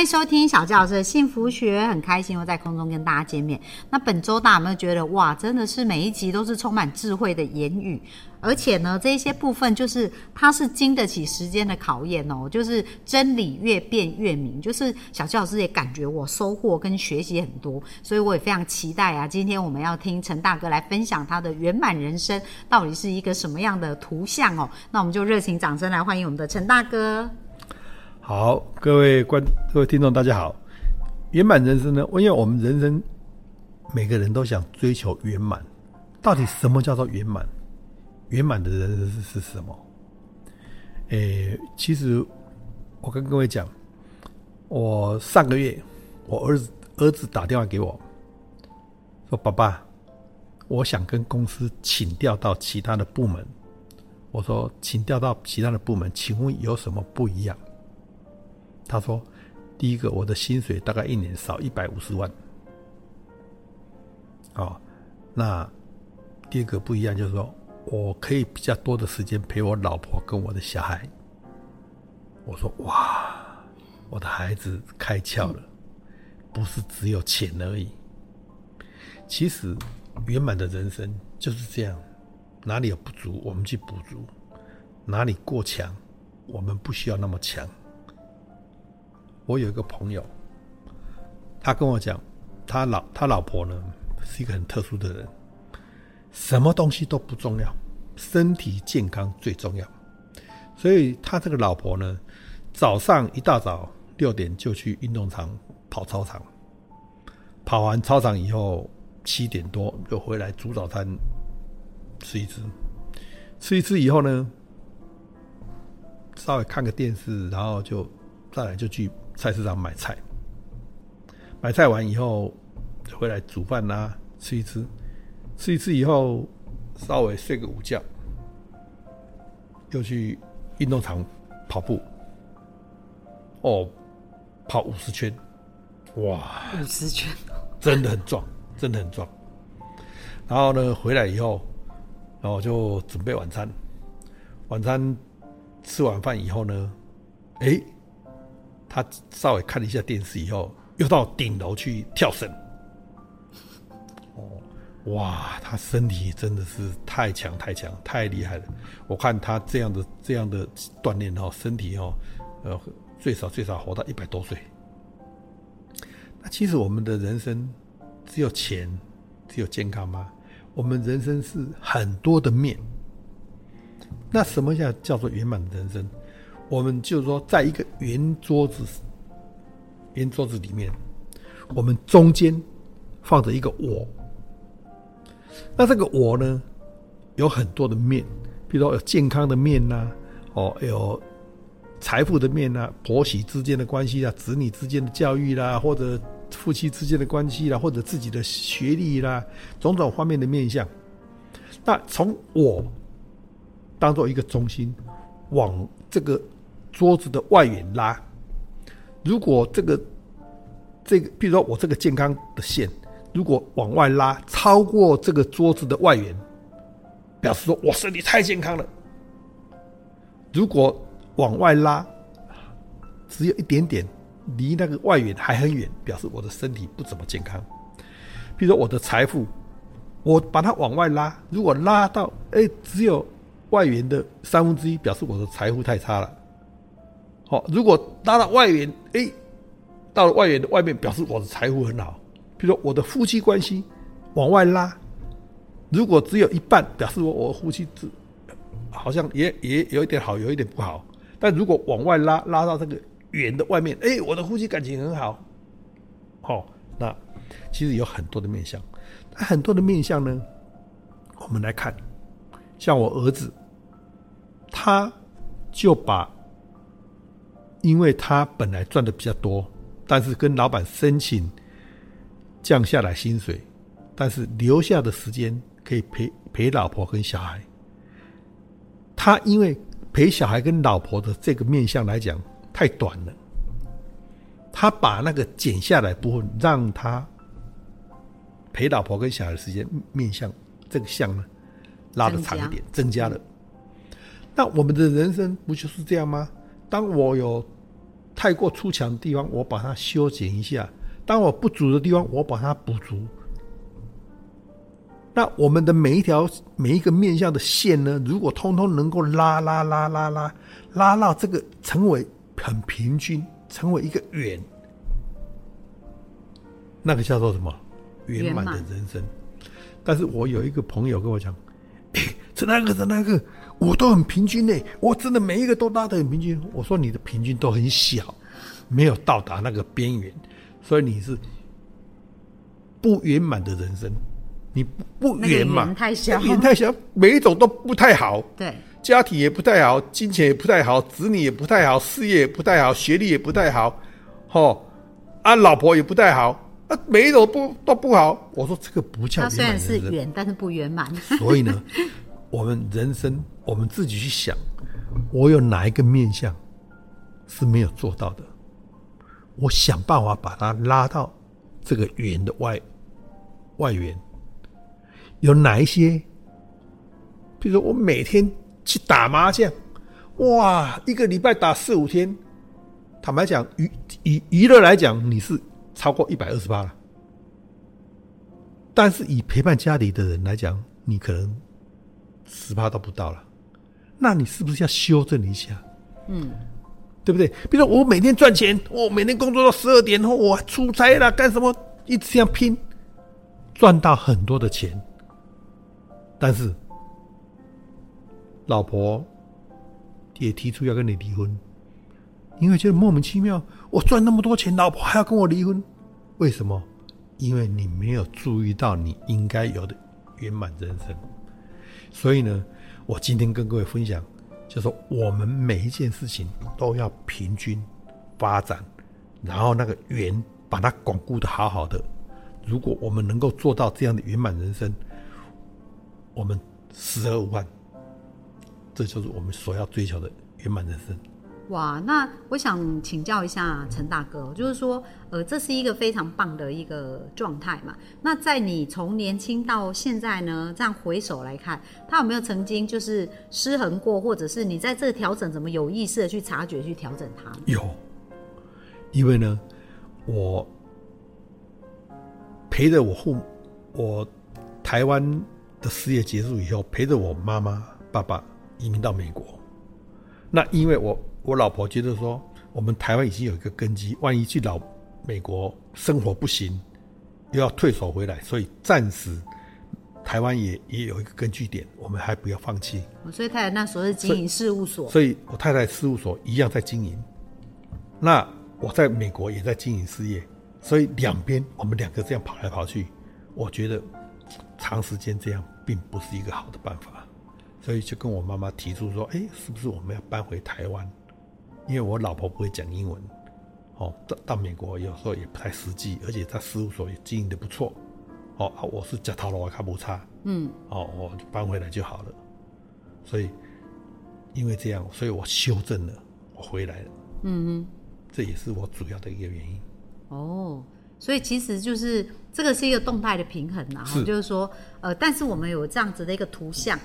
欢迎收听小纪老师的幸福学，很开心又在空中跟大家见面。那本周大家有没有觉得哇，真的是每一集都是充满智慧的言语，而且呢，这一些部分就是它是经得起时间的考验哦，就是真理越辩越明。就是小纪老师也感觉我收获跟学习很多，所以我也非常期待啊。今天我们要听陈大哥来分享他的圆满人生到底是一个什么样的图像哦。那我们就热情掌声来欢迎我们的陈大哥。好，各位观各位听众，大家好。圆满人生呢？因为我们人生每个人都想追求圆满，到底什么叫做圆满？圆满的人生是是什么？诶，其实我跟各位讲，我上个月我儿子儿子打电话给我，说：“爸爸，我想跟公司请调到其他的部门。”我说：“请调到其他的部门，请问有什么不一样？”他说：“第一个，我的薪水大概一年少一百五十万。哦，那第二个不一样，就是说我可以比较多的时间陪我老婆跟我的小孩。”我说：“哇，我的孩子开窍了，不是只有钱而已。其实圆满的人生就是这样，哪里有不足，我们去补足；哪里过强，我们不需要那么强。”我有一个朋友，他跟我讲，他老他老婆呢是一个很特殊的人，什么东西都不重要，身体健康最重要。所以他这个老婆呢，早上一大早六点就去运动场跑操场，跑完操场以后七点多就回来煮早餐吃一吃，吃一吃以后呢，稍微看个电视，然后就再来就去。菜市场买菜，买菜完以后回来煮饭啦，吃一吃，吃一吃以后稍微睡个午觉，又去运动场跑步。哦，跑五十圈，哇！五十圈，真的很壮，真的很壮。然后呢，回来以后，然后就准备晚餐。晚餐吃完饭以后呢，哎。他稍微看了一下电视以后，又到顶楼去跳绳。哦，哇，他身体真的是太强太强太厉害了！我看他这样的这样的锻炼哦，身体哦，呃，最少最少活到一百多岁。那其实我们的人生只有钱，只有健康吗？我们人生是很多的面。那什么叫叫做圆满的人生？我们就是说，在一个圆桌子，圆桌子里面，我们中间放着一个我。那这个我呢，有很多的面，比如说有健康的面呐，哦，有财富的面呐，婆媳之间的关系啊，子女之间的教育啦，或者夫妻之间的关系啦，或者自己的学历啦，种种方面的面相。那从我当做一个中心，往这个。桌子的外缘拉，如果这个这个，比如说我这个健康的线，如果往外拉超过这个桌子的外缘，表示说我身体太健康了。如果往外拉只有一点点，离那个外缘还很远，表示我的身体不怎么健康。比如说我的财富，我把它往外拉，如果拉到哎只有外缘的三分之一，表示我的财富太差了。好，如果拉到外缘，哎，到了外缘的外面，表示我的财富很好。比如说我的夫妻关系往外拉，如果只有一半，表示我我夫妻只好像也也有一点好，有一点不好。但如果往外拉，拉到这个圆的外面，哎，我的夫妻感情很好。好，那其实有很多的面相，那很多的面相呢，我们来看，像我儿子，他就把。因为他本来赚的比较多，但是跟老板申请降下来薪水，但是留下的时间可以陪陪老婆跟小孩。他因为陪小孩跟老婆的这个面相来讲太短了，他把那个减下来部分，让他陪老婆跟小孩的时间面相这个相呢拉的长一点，增加了。那我们的人生不就是这样吗？当我有太过出墙的地方，我把它修剪一下；当我不足的地方，我把它补足。那我们的每一条每一个面向的线呢，如果通通能够拉拉拉拉拉拉到这个成为很平均，成为一个圆，那个叫做什么圆满的人生？但是我有一个朋友跟我讲，这那个的那个，我都很平均呢，我真的每一个都拉得很平均。我说你的平均都很小，没有到达那个边缘，所以你是不圆满的人生。你不不圆满？太小，圆太小，每一种都不太好。对，家庭也不太好，金钱也不太好，子女也不太好，事业也不太好，学历也不太好，吼，啊，老婆也不太好，啊，每一种不都不好。我说这个不叫圆满。虽然是圆，但是不圆满。所以呢，我们人生我们自己去想，我有哪一个面相是没有做到的？我想办法把它拉到这个圆的外外缘。有哪一些？比如说，我每天去打麻将，哇，一个礼拜打四五天。坦白讲，娱以娱乐来讲，你是超过一百二十八了。但是以陪伴家里的人来讲，你可能十趴都不到了。那你是不是要修正一下？嗯，对不对？比如说，我每天赚钱，我每天工作到十二点后，我出差了，干什么？一直这样拼，赚到很多的钱。但是，老婆也提出要跟你离婚，因为觉得莫名其妙。我赚那么多钱，老婆还要跟我离婚，为什么？因为你没有注意到你应该有的圆满人生。所以呢，我今天跟各位分享，就说我们每一件事情都要平均发展，然后那个圆把它巩固的好好的。如果我们能够做到这样的圆满人生，我们十二万，这就是我们所要追求的圆满人生。哇，那我想请教一下陈大哥，就是说，呃，这是一个非常棒的一个状态嘛？那在你从年轻到现在呢，这样回首来看，他有没有曾经就是失衡过，或者是你在这调整，怎么有意识的去察觉、去调整它？有，因为呢，我陪着我父，我台湾。的事业结束以后，陪着我妈妈、爸爸移民到美国。那因为我我老婆觉得说，我们台湾已经有一个根基，万一去老美国生活不行，又要退守回来，所以暂时台湾也也有一个根据点，我们还不要放弃。所以太太那时候是经营事务所，所以我太太事务所一样在经营。那我在美国也在经营事业，所以两边我们两个这样跑来跑去，我觉得。长时间这样并不是一个好的办法，所以就跟我妈妈提出说：“哎，是不是我们要搬回台湾？因为我老婆不会讲英文，哦，到到美国有时候也不太实际，而且他事务所也经营的不错，哦啊，我是脚头了，我看不差，嗯，哦，我就搬回来就好了。所以因为这样，所以我修正了，我回来了，嗯哼，这也是我主要的一个原因。哦。所以其实就是这个是一个动态的平衡呐，就是说，呃，但是我们有这样子的一个图像，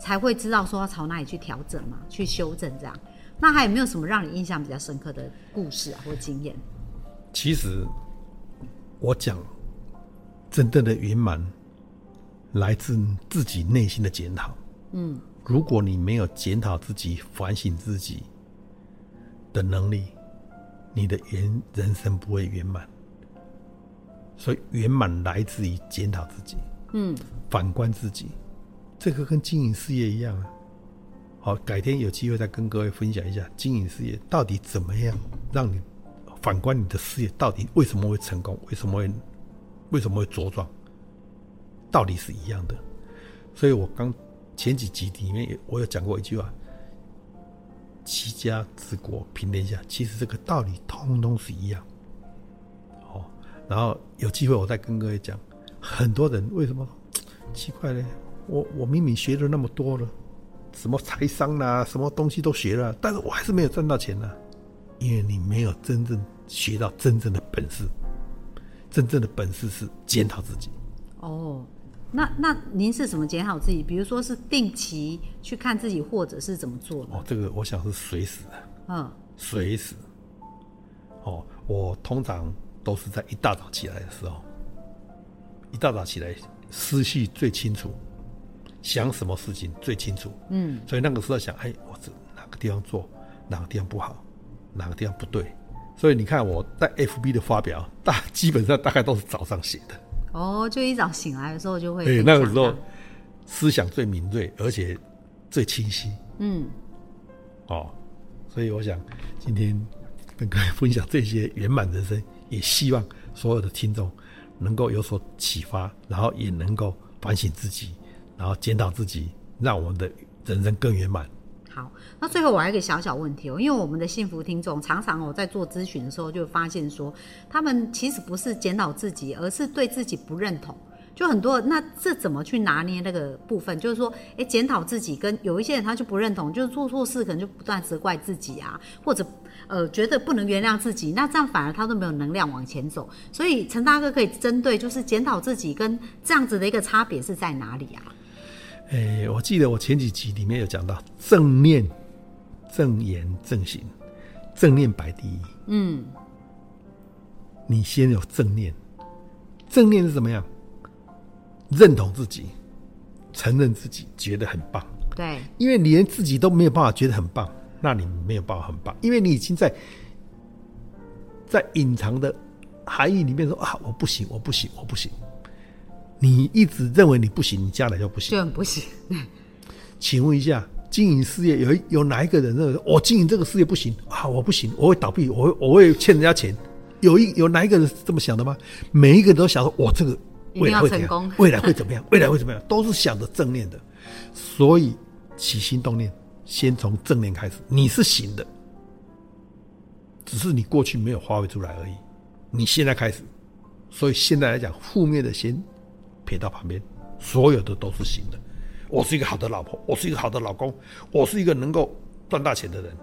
才会知道说要朝哪里去调整嘛，去修正这样。那还有没有什么让你印象比较深刻的故事啊，或经验？其实我讲真正的圆满，来自自己内心的检讨。嗯，如果你没有检讨自己、反省自己的能力，你的圆人生不会圆满。所以圆满来自于检讨自己，嗯，反观自己，这个跟经营事业一样啊。好，改天有机会再跟各位分享一下经营事业到底怎么样，让你反观你的事业到底为什么会成功，为什么会为什么会茁壮，道理是一样的。所以我刚前几集里面也我有讲过一句话：齐家治国平天下。其实这个道理通通是一样。然后有机会我再跟各位讲，很多人为什么奇怪呢？我我明明学了那么多了，什么财商啦、什么东西都学了，但是我还是没有赚到钱呢、因为你没有真正学到真正的本事。真正的本事是检讨自己。哦，那那您是怎么检讨自己？比如说是定期去看自己，或者是怎么做的？哦，这个我想是随时的，嗯，随时。哦，我通常都是在一大早起来的时候，一大早起来思绪最清楚，想什么事情最清楚。嗯，所以那个时候想，哎，我这哪个地方做，哪个地方不好，哪个地方不对。所以你看我在 FB 的发表，大基本上大概都是早上写的。哦，就一早醒来的时候就会对，那个时候思想最敏锐，而且最清晰。嗯，哦，所以我想今天跟各位分享这些圆满人生，也希望所有的听众能够有所启发，然后也能够反省自己，然后检讨自己，让我们的人生更圆满。好，那最后我还有一个小小问题哦，因为我们的幸福听众常常我在做咨询的时候就发现说，他们其实不是检讨自己，而是对自己不认同。就很多，那这怎么去拿捏那个部分？就是说，诶，检讨自己跟有一些人他就不认同，就是做错事可能就不断责怪自己啊，或者呃觉得不能原谅自己，那这样反而他都没有能量往前走。所以陈大哥可以针对就是检讨自己跟这样子的一个差别是在哪里啊？诶，我记得我前几集里面有讲到正念、正言、正行，正念摆第一。嗯，你先有正念，正念是怎么样？认同自己，承认自己，觉得很棒。对，因为你连自己都没有办法觉得很棒，那你没有办法很棒，因为你已经在在隐藏的含义里面说啊，我不行，我不行，我不行。你一直认为你不行，你将来就不行。就很不行。请问一下，经营事业有一有哪一个人认为我经营这个事业不行啊？我不行，我会倒闭，我会我会欠人家钱。有一有哪一个人是这么想的吗？每一个人都想说，我这个未来成功？未来会怎么样？未来会怎么样？都是想着正念的。所以起心动念，先从正念开始。你是行的，只是你过去没有发挥出来而已。你现在开始，所以现在来讲，负面的先撇到旁边，所有的都是行的。我是一个好的老婆，我是一个好的老公，我是一个能够赚大钱的人，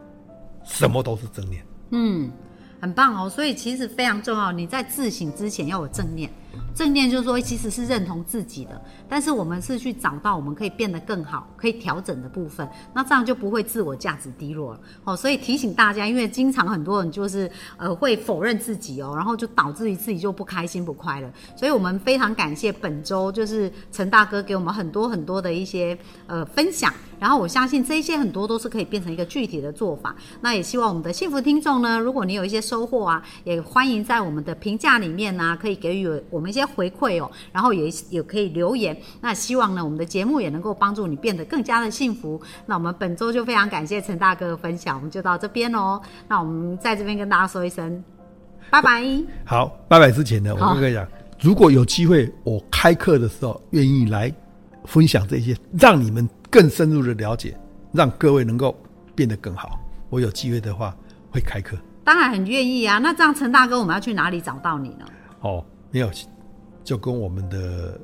什么都是正念。嗯，很棒哦。所以其实非常重要，你在自省之前要有正念。正念就是说，其实是认同自己的，但是我们是去找到我们可以变得更好、可以调整的部分，那这样就不会自我价值低落了。哦，所以提醒大家，因为经常很多人就是呃会否认自己哦，然后就导致于自己就不开心、不快乐。所以我们非常感谢本周就是陈大哥给我们很多很多的一些呃分享，然后我相信这些很多都是可以变成一个具体的做法。那也希望我们的幸福听众呢，如果你有一些收获啊，也欢迎在我们的评价里面呢、可以给予我们一些回馈哦，然后也也可以留言。那希望呢，我们的节目也能够帮助你变得更加的幸福。那我们本周就非常感谢陈大哥的分享，我们就到这边哦。那我们在这边跟大家说一声拜拜。好，拜拜之前呢，我好跟各位讲，如果有机会，我开课的时候愿意来分享这些，让你们更深入的了解，让各位能够变得更好。我有机会的话会开课。当然很愿意啊。那这样陈大哥，我们要去哪里找到你呢？哦，没有，就跟我们的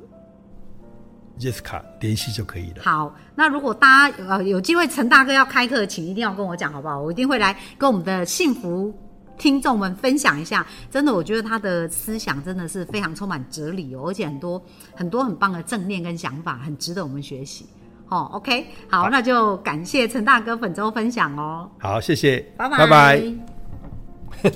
Jessica 联系就可以了。好，那如果大家呃有机会，陈大哥要开课，请一定要跟我讲，好不好？我一定会来跟我们的幸福听众们分享一下。真的，我觉得他的思想真的是非常充满哲理哦，而且很多很多很棒的正念跟想法，很值得我们学习。哦，OK，好，那就感谢陈大哥本周分享哦，好，谢谢，拜拜拜拜